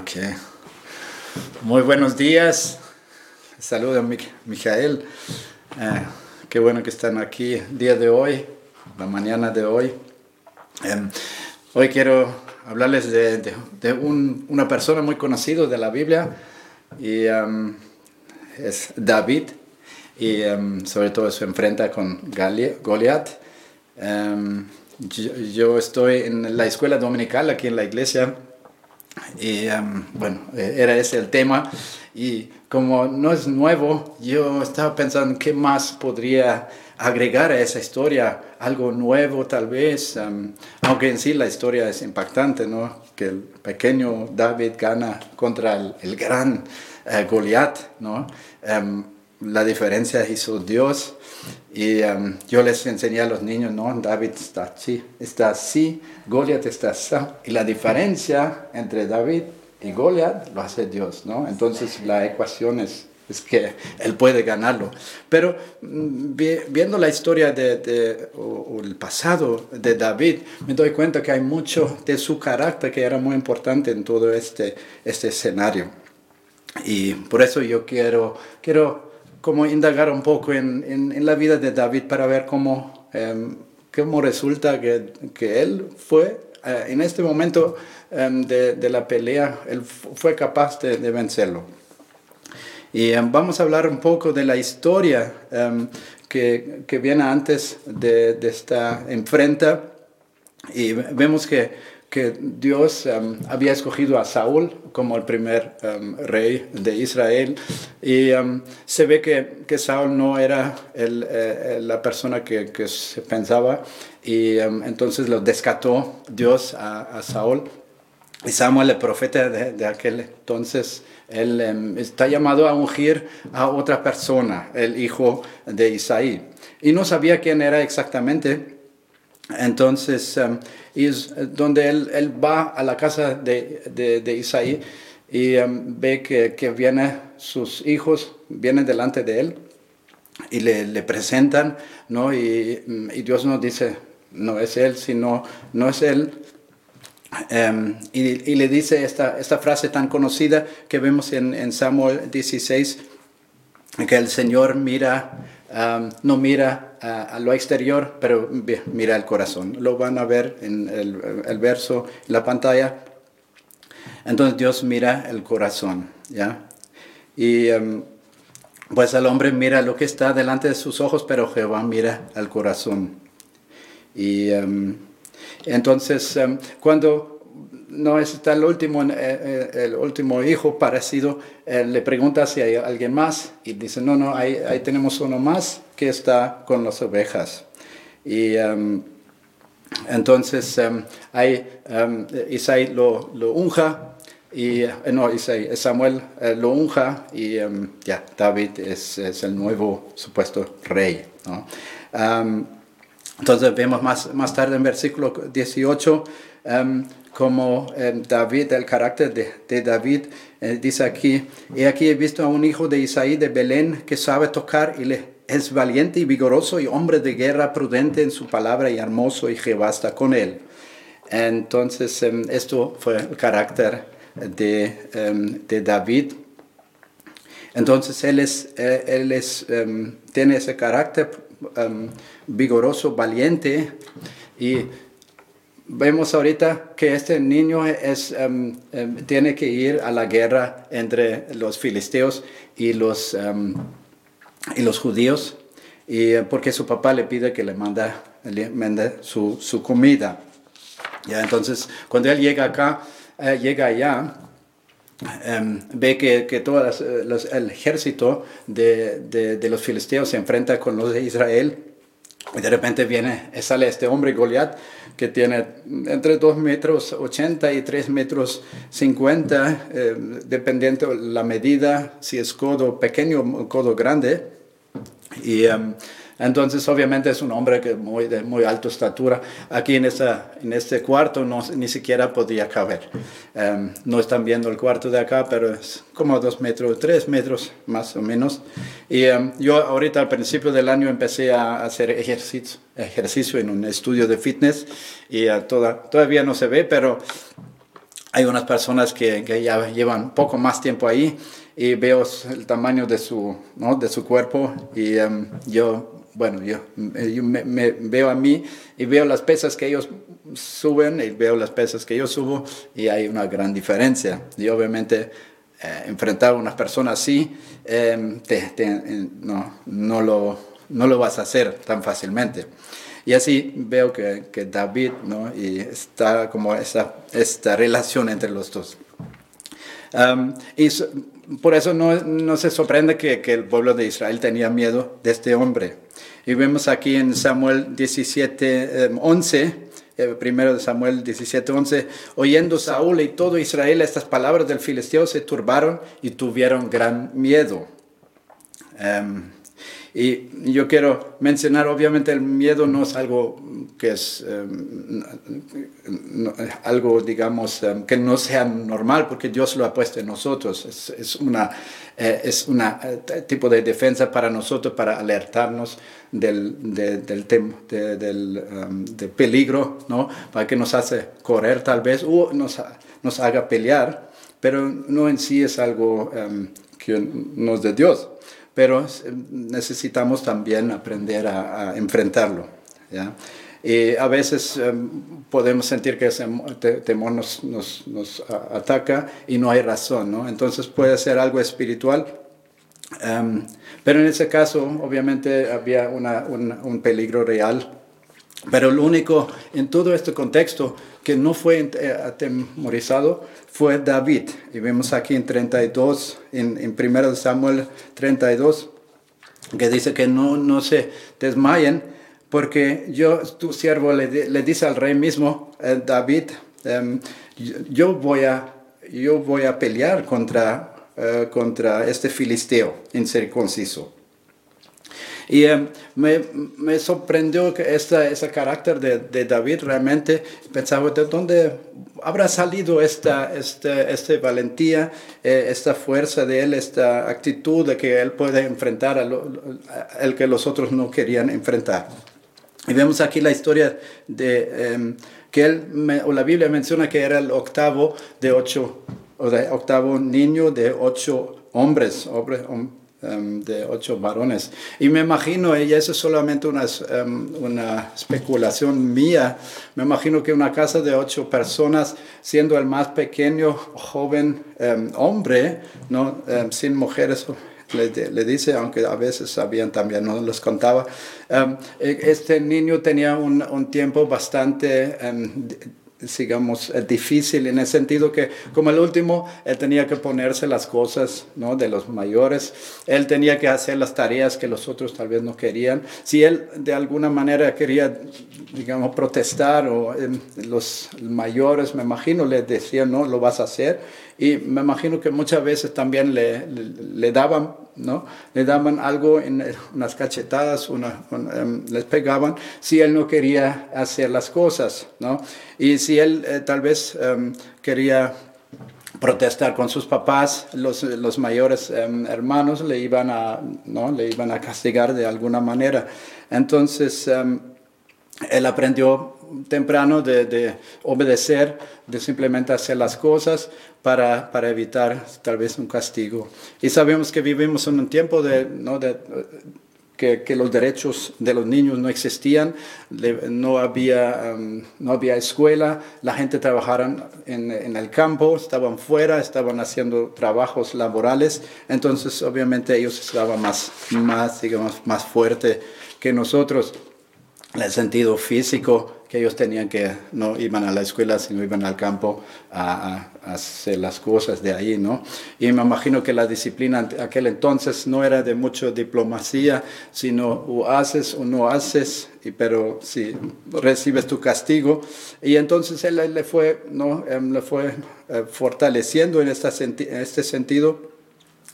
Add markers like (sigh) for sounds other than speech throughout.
Okay. Muy buenos días. Saludos a Mijael. Eh, qué bueno que están aquí el día de hoy, la mañana de hoy. Em, hoy quiero hablarles de, una persona muy conocida de la Biblia y em, es David y em, sobre todo se enfrenta con Goliat. Yo, estoy en la escuela dominical aquí en la iglesia y bueno, e, era ese el tema y como no es nuevo, yo estaba pensando qué más podría agregar a esa historia, algo nuevo tal vez, aunque en sí la historia es impactante, ¿no? Que el pequeño David gana contra el, gran uh, Goliat, ¿no? La diferencia hizo Dios y yo les enseñé a los niños, no, David está así, está así, Goliat está así, y la diferencia entre David y Goliat lo hace Dios, ¿no? Entonces la ecuación es, que él puede ganarlo. Pero mm, viendo la historia de, o, el pasado de David, me doy cuenta que hay mucho de su carácter que era muy importante en todo este, este escenario. Y por eso yo quiero, quiero como indagar un poco en, en, la vida de David para ver cómo, em, cómo resulta que, que él fue eh, en este momento em, de, de, la pelea, él fue capaz de, vencerlo. Y em, vamos a hablar un poco de la historia que, que, viene antes de, de, esta enfrenta. Y vemos que, que Dios había escogido a Saúl como el primer rey de Israel. Y se ve que, que, Saúl no era el, eh, la persona que, se pensaba y entonces lo descató Dios a, Saúl. Y Samuel, el profeta de, aquel entonces, él está llamado a ungir a otra persona, el hijo de Isaí. Y no sabía quién era exactamente. Entonces, um, es donde él, él, va a la casa de, de, Isaí y ve que, que vienen sus hijos, vienen delante de él y le, le presentan, ¿no? Y, y Dios nos dice, no es él, sino no es él. Em, y, le dice esta, esta frase tan conocida que vemos en, en Samuel 16, que el Señor mira, no mira a, lo exterior, pero mira el corazón. Lo van a ver en el, verso, en la pantalla. Entonces Dios mira el corazón, ¿ya? Y pues el hombre mira lo que está delante de sus ojos, pero Jehová mira al corazón. Y entonces, cuando no está el último, eh, eh, el último hijo parecido, eh, le pregunta si hay alguien más y dice, no, no, ahí, tenemos uno más que está con las ovejas. Y em, entonces ahí Isaí lo, lo unja y no, Isaí, Samuel lo unja y ya, David es, es, el nuevo supuesto rey. ¿no? Entonces vemos más, más tarde en versículo 18 um, como um, David, el carácter de, David, eh, dice aquí, y aquí he visto a un hijo de Isaí de Belén que sabe tocar y le, es valiente y vigoroso y hombre de guerra, prudente en su palabra y hermoso y Jehová está con él. Entonces um, esto fue el carácter de, de David. Entonces él, es, eh, él es, tiene ese carácter vigoroso, valiente. Y vemos ahorita que este niño es, em, em, tiene que ir a la guerra entre los filisteos y los, em, y los judíos, y, eh, porque su papá le pide que le manda, le mande su, su comida. ¿Ya? Entonces, cuando él llega acá, eh, llega allá, ve que, que todo el ejército de, de, de, los filisteos se enfrenta con los de Israel y de repente viene, sale este hombre Goliat que tiene entre 2 metros 80 y 3 metros 50, eh, dependiendo la medida, si es codo pequeño o codo grande. Y em, Entonces, obviamente es un hombre que muy, de muy alta estatura. Aquí en, esta, en este cuarto no, ni siquiera podía caber. Em, no están viendo el cuarto de acá, pero es como dos metros, tres metros más o menos. Y em, yo ahorita al principio del año empecé a hacer ejercicio, ejercicio en un estudio de fitness y uh, toda, todavía no se ve, pero hay unas personas que, que, ya llevan poco más tiempo ahí y veo el tamaño de su, ¿no? de su cuerpo y um, yo bueno, yo, me, veo a mí y veo las pesas que ellos suben y veo las pesas que yo subo y hay una gran diferencia. Y obviamente eh, enfrentar a una persona así, em, no, no, lo, no lo vas a hacer tan fácilmente. Y así veo que, que David, ¿no? Y está como esa, esta relación entre los dos. Um, y por eso no, no se sorprende que, que, el pueblo de Israel tenía miedo de este hombre. Y vemos aquí en Samuel 17, 11, em, eh, primero de Samuel 17, 11, oyendo Saúl y todo Israel estas palabras del filisteo, se turbaron y tuvieron gran miedo. Um, y yo quiero mencionar, obviamente el miedo no es algo que es um, no, algo, digamos, um, que no sea normal, porque Dios lo ha puesto en nosotros. Es, es una, eh, es una uh, tipo de defensa para nosotros, para alertarnos del, de, del, de, del um, de peligro, ¿no? Para que nos hace correr tal vez o nos, nos haga pelear, pero no en sí es algo que nos de Dios pero eh, necesitamos también aprender a, enfrentarlo. ¿ya? Y a veces em, podemos sentir que ese temor nos, nos, nos, ataca y no hay razón, ¿no? Entonces puede ser algo espiritual, um, pero en ese caso obviamente había una, un, un peligro real. Pero lo único en todo este contexto que no fue eh, atemorizado fue David. Y vemos aquí en 32, en, en 1 Samuel 32, que dice que no, no se desmayen, porque yo, tu siervo, le, le dice al rey mismo, eh, David, um, yo, voy a, yo voy a pelear contra, uh, contra este filisteo incircunciso. Y eh, me, me, sorprendió que ese carácter de, de, David realmente pensaba de dónde habrá salido esta, esta, esta valentía, eh, esta fuerza de él, esta actitud de que él puede enfrentar a el que los otros no querían enfrentar. Y vemos aquí la historia de em, que él, o la Biblia menciona que era el octavo de ocho, o de octavo niño de ocho hombres, hombres, Em, de ocho varones. Y me imagino, y eso es solamente una, um, una especulación mía, me imagino que una casa de ocho personas, siendo el más pequeño joven um, hombre, ¿no? sin mujeres, le, dice, aunque a veces sabían también, no los contaba. E, este niño tenía un, un tiempo bastante digamos, difícil en el sentido que como el último, él tenía que ponerse las cosas ¿no? de los mayores, él tenía que hacer las tareas que los otros tal vez no querían. Si él de alguna manera quería, digamos, protestar o eh, los mayores, me imagino, le decían, no, lo vas a hacer, y me imagino que muchas veces también le, le, daban, ¿no? Le daban algo en unas cachetadas, una, um, les pegaban si él no quería hacer las cosas, ¿no? Y si él eh, tal vez um, quería protestar con sus papás, los, los mayores um, hermanos le iban, a, ¿no? le iban a castigar de alguna manera. Entonces, él aprendió temprano de, de, obedecer, de simplemente hacer las cosas para, para, evitar tal vez un castigo. Y sabemos que vivimos en un tiempo de, ¿no? que, los derechos de los niños no existían, no había, um, no había escuela, la gente trabajaba en, el campo, estaban fuera, estaban haciendo trabajos laborales, entonces obviamente ellos estaban más, más, digamos, más fuerte que nosotros el sentido físico que ellos tenían que, no iban a la escuela, sino iban al campo a, a, hacer las cosas de ahí, ¿no? Y me imagino que la disciplina aquel entonces no era de mucha diplomacia, sino o haces o no haces, y, pero si recibes tu castigo. Y entonces él, le fue, ¿no? Él em, le fue eh, fortaleciendo en, esta en este sentido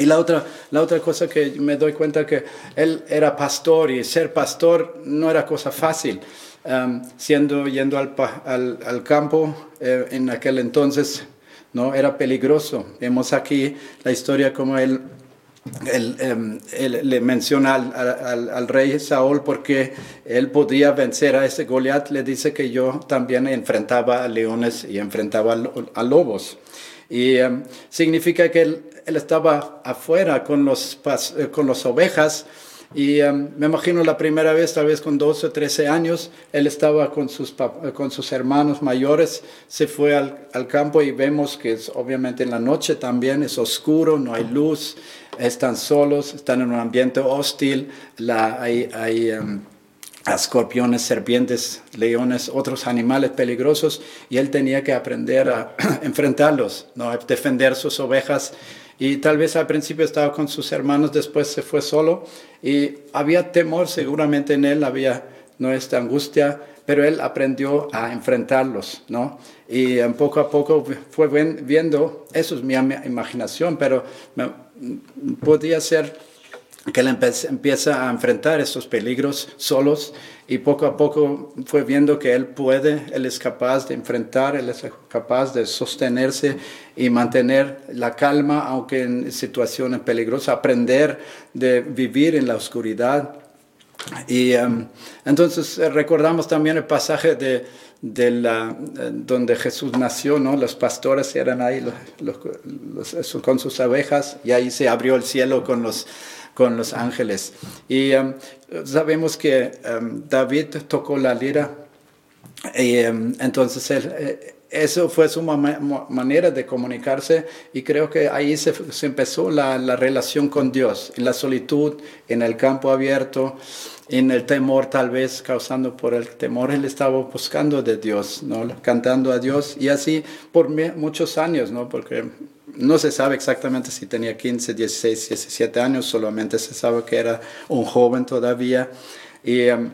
Y la otra, la otra cosa que me doy cuenta que él era pastor y ser pastor no era cosa fácil. Um, siendo yendo al, al, al campo eh, en aquel entonces no era peligroso. Vemos aquí la historia como él, él, em, le menciona al, al, al, rey Saúl porque él podía vencer a ese Goliat. Le dice que yo también enfrentaba a leones y enfrentaba a, lobos. Y um, significa que él, estaba afuera con los, eh, con las ovejas y um, me imagino la primera vez, tal vez con 12 o 13 años, él estaba con sus, con sus hermanos mayores, se fue al, al, campo y vemos que es, obviamente en la noche también es oscuro, no hay luz, están solos, están en un ambiente hostil, la, hay, hay um, escorpiones, serpientes, leones, otros animales peligrosos y él tenía que aprender a (clears throat) enfrentarlos, ¿no? defender sus ovejas y tal vez al principio estaba con sus hermanos, después se fue solo y había temor seguramente en él, había no esta angustia, pero él aprendió a enfrentarlos, ¿no? Y poco a poco fue viendo, eso es mi imaginación, pero podía ser que él empieza a enfrentar estos peligros solos y poco a poco fue viendo que él puede, él es capaz de enfrentar, él es capaz de sostenerse y mantener la calma aunque en situaciones peligrosas, aprender de vivir en la oscuridad. Y um, entonces eh, recordamos también el pasaje de, de la, eh, donde Jesús nació, ¿no? Los pastores eran ahí con sus abejas y ahí se abrió el cielo con los con los ángeles. Y um, sabemos que um, David tocó la lira y um, entonces eh, eso fue su manera de comunicarse y creo que ahí se, empezó la, la, relación con Dios, en la solitud, en el campo abierto, en el temor tal vez causando por el temor, él estaba buscando de Dios, ¿no? cantando a Dios y así por muchos años, ¿no? porque no se sabe exactamente si tenía 15, 16, 17 años, solamente se sabe que era un joven todavía. Y um,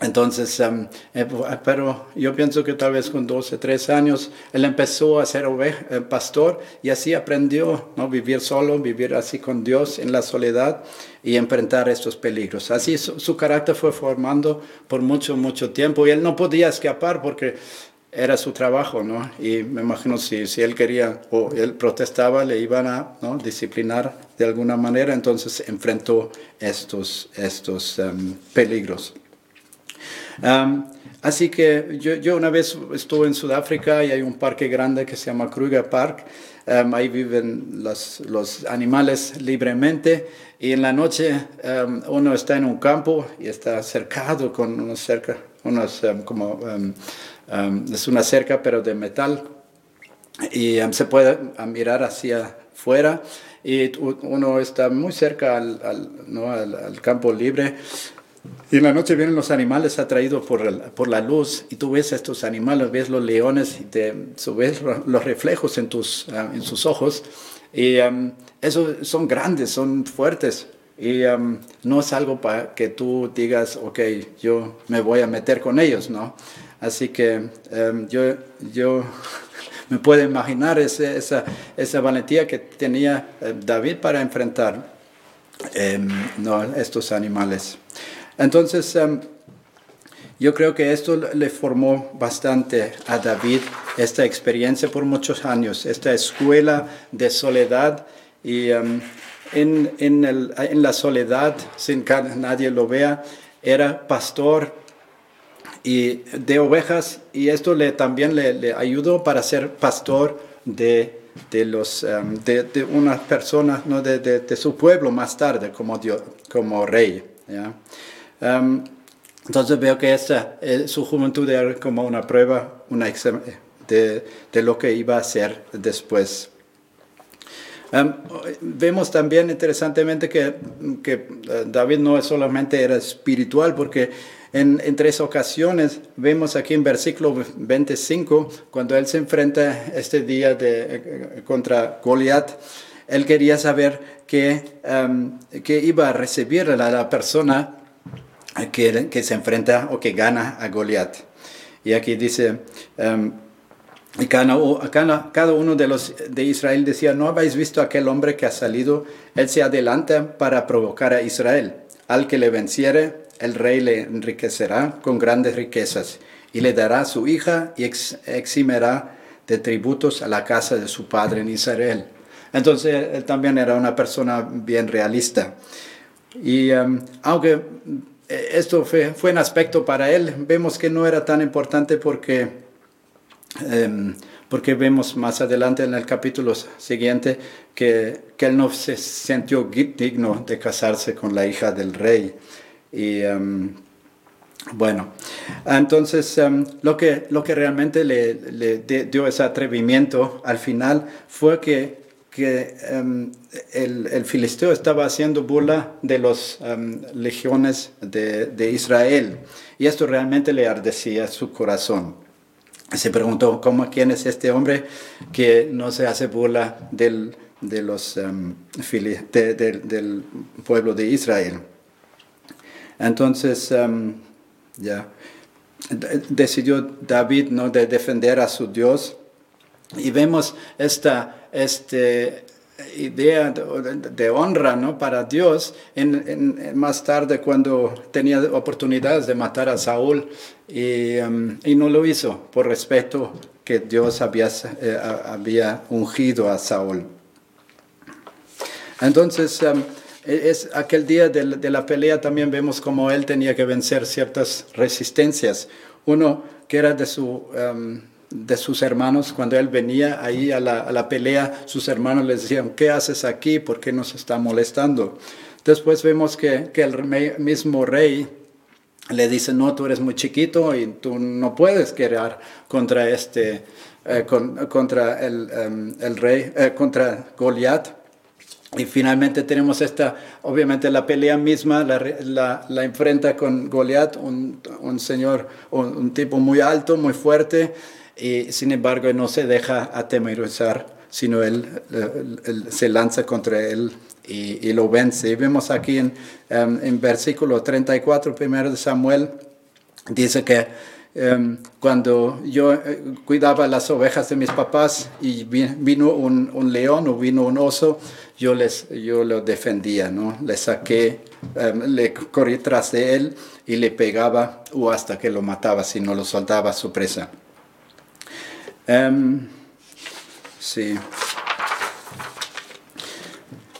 entonces, um, eh, pero yo pienso que tal vez con 12, 13 años, él empezó a ser eh, pastor y así aprendió ¿no? vivir solo, vivir así con Dios en la soledad y enfrentar estos peligros. Así su carácter fue formando por mucho, mucho tiempo y él no podía escapar porque era su trabajo, ¿no? Y me imagino si, si él quería o él protestaba, le iban a disciplinar de alguna manera, entonces enfrentó estos, estos um, peligros. Um, así que yo, yo, una vez estuve en Sudáfrica y hay un parque grande que se llama Kruger Park. Um, ahí viven los, los, animales libremente y en la noche uno está en un campo y está cercado con unos, cerca, unos como Um, es una cerca pero de metal y um, se puede um, mirar hacia afuera y uno está muy cerca al, al, ¿no? al, campo libre y en la noche vienen los animales atraídos por, por la luz y tú ves estos animales, ves los leones y te ves los reflejos en, tus, en sus ojos y esos son grandes, son fuertes. Y no es algo para que tú digas, ok, yo me voy a meter con ellos, ¿no? Así que em, yo, yo (laughs) me puedo imaginar esa, esa, valentía que tenía eh, David para enfrentar no, estos animales. Entonces, yo creo que esto le formó bastante a David, esta experiencia por muchos años, esta escuela de soledad y en, en, el, en, la soledad, sin que nadie lo vea, era pastor y de ovejas y esto le, también le, ayudó para ser pastor de, de los, um, de, de, una persona, ¿no? de, de, su pueblo más tarde como, Dios, como rey. Um, entonces veo que esta, eh, su juventud era como una prueba una de, de lo que iba a hacer después. Um, vemos también interesantemente que, que uh, David no solamente era espiritual, porque en, tres ocasiones vemos aquí en versículo 25, cuando él se enfrenta este día eh, contra Goliat, él quería saber qué, um, iba a recibir la, persona que, que, se enfrenta o que gana a Goliat. Y aquí dice, um, Y cada, cada uno de los de Israel decía, ¿no habéis visto aquel hombre que ha salido? Él se adelanta para provocar a Israel. Al que le venciere, el rey le enriquecerá con grandes riquezas y le dará su hija y eximerá de tributos a la casa de su padre en Israel. Entonces él también era una persona bien realista. Y um, aunque eh, esto fue, fue, un aspecto para él, vemos que no era tan importante porque, em, porque vemos más adelante en el capítulo siguiente que, que, él no se sintió digno de casarse con la hija del rey. Y em, bueno, entonces em, lo, que, lo que realmente le, dio ese atrevimiento al final fue que que em, el, filisteo estaba haciendo burla de las legiones de, Israel y esto realmente le ardecía su corazón. Se preguntó, ¿cómo, ¿quién es este hombre que no se hace burla del, de los, del pueblo de Israel? Entonces, ya, decidió David ¿no? de defender a su Dios y vemos esta este, idea de, honra ¿no? para Dios en, más tarde cuando tenía oportunidades de matar a Saúl y, um, y no lo hizo por respeto que Dios había, eh, había ungido a Saúl. Entonces, um, e-, es aquel día de, la pelea también vemos como él tenía que vencer ciertas resistencias. Uno que era de su... Um, de sus hermanos, cuando él venía ahí a la, pelea, sus hermanos le decían, ¿qué haces aquí? ¿Por qué nos está molestando? Después vemos que, el mismo rey le dice, no, tú eres muy chiquito y tú no puedes guerrear contra este, eh, contra em, el, rey, eh, contra Goliat. Y finalmente tenemos esta, obviamente la pelea misma la, la, enfrenta con Goliat, un, un señor, un, tipo muy alto, muy fuerte, y sin embargo no se deja atemorizar, sino él, se lanza contra él y, lo vence. Y vemos aquí en, em, en versículo 34, primero de Samuel, dice que em, cuando yo eh, cuidaba las ovejas de mis papás y vino un, león o vino un oso, yo, les, yo lo defendía, ¿no? Le saqué, em, le corrí tras de él y le pegaba o hasta que lo mataba si no lo soltaba su presa. Um, sí.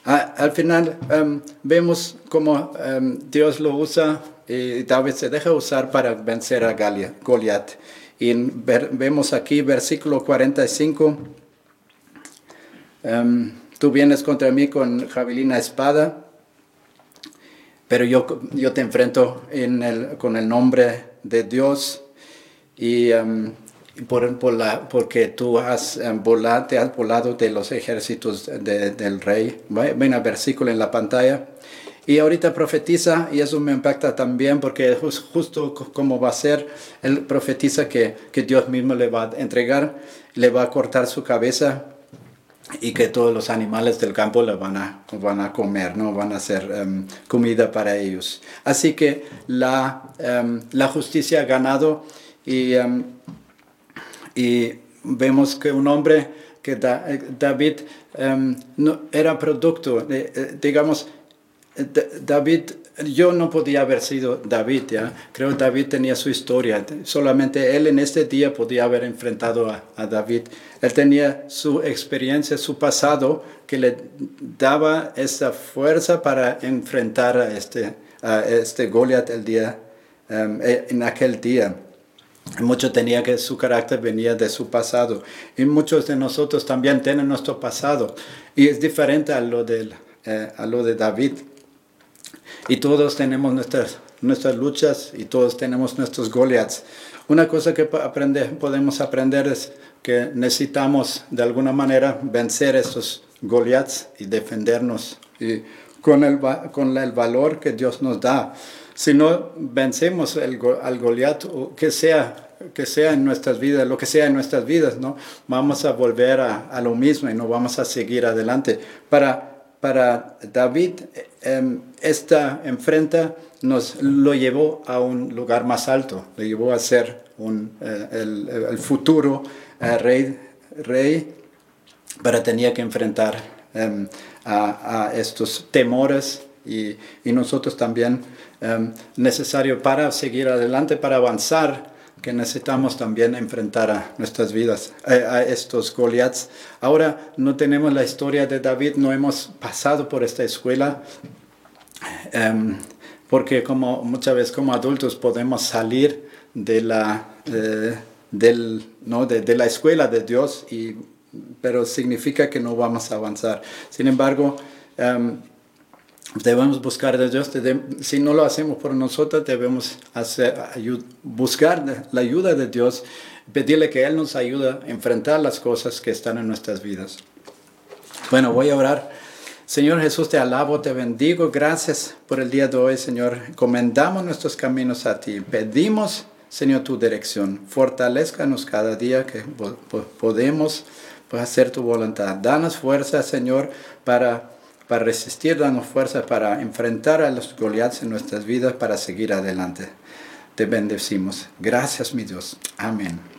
al final em, vemos cómo em, Dios lo usa y David se deja usar para vencer a Goliat. Y vemos aquí versículo 45. tú vienes contra mí con javelina espada, pero yo, yo te enfrento en el, con el nombre de Dios. Y por, por la, porque tú has volado, te has volado de los ejércitos del rey. Ven al versículo en la pantalla. Y ahorita profetiza, y eso me impacta también porque justo como va a ser, él profetiza que, que Dios mismo le va a entregar, le va a cortar su cabeza y que todos los animales del campo le van a, van a comer, ¿no? van a ser em, comida para ellos. Así que la, em, la justicia ha ganado y em, y vemos que un hombre que eh, David no, era producto, eh, digamos, David, yo no podía haber sido David, ¿ya? creo que David tenía su historia, solamente él en este día podía haber enfrentado a, David. Él tenía su experiencia, su pasado, que le daba esa fuerza para enfrentar a este, a este Goliat el día, em, eh, en aquel día. Mucho tenía que su carácter venía de su pasado. Y muchos de nosotros también tienen nuestro pasado. Y es diferente a lo, del, eh, a lo de David. Y todos tenemos nuestras, nuestras luchas y todos tenemos nuestros Goliaths. Una cosa que aprende, podemos aprender es que necesitamos de alguna manera vencer estos Goliaths y defendernos y con, el, con el valor que Dios nos da si no vencemos el, al Goliat, que sea, que sea en nuestras vidas, lo que sea en nuestras vidas, ¿no? vamos a volver a, lo mismo y no vamos a seguir adelante. Para, para David, em, esta enfrenta nos lo llevó a un lugar más alto, lo llevó a ser un, eh, el, futuro eh, rey, rey, pero tenía que enfrentar em, a, estos temores y, nosotros también em, necesario para seguir adelante, para avanzar, que necesitamos también enfrentar a nuestras vidas, eh, a estos Goliaths. Ahora no tenemos la historia de David, no hemos pasado por esta escuela, em, porque como muchas veces como adultos podemos salir de la, eh, del, ¿no? de, la escuela de Dios, y, pero significa que no vamos a avanzar. Sin embargo, em, debemos buscar de Dios. Si no lo hacemos por nosotros, debemos hacer, buscar la ayuda de Dios, pedirle que Él nos ayude a enfrentar las cosas que están en nuestras vidas. Bueno, voy a orar. Señor Jesús, te alabo, te bendigo. Gracias por el día de hoy, Señor. Comendamos nuestros caminos a ti. Pedimos, Señor, tu dirección. Fortalezcanos cada día que podemos hacer tu voluntad. Danos fuerza, Señor, para para resistir, danos fuerza para enfrentar a los Goliaths en nuestras vidas, para seguir adelante. Te bendecimos. Gracias, mi Dios. Amén.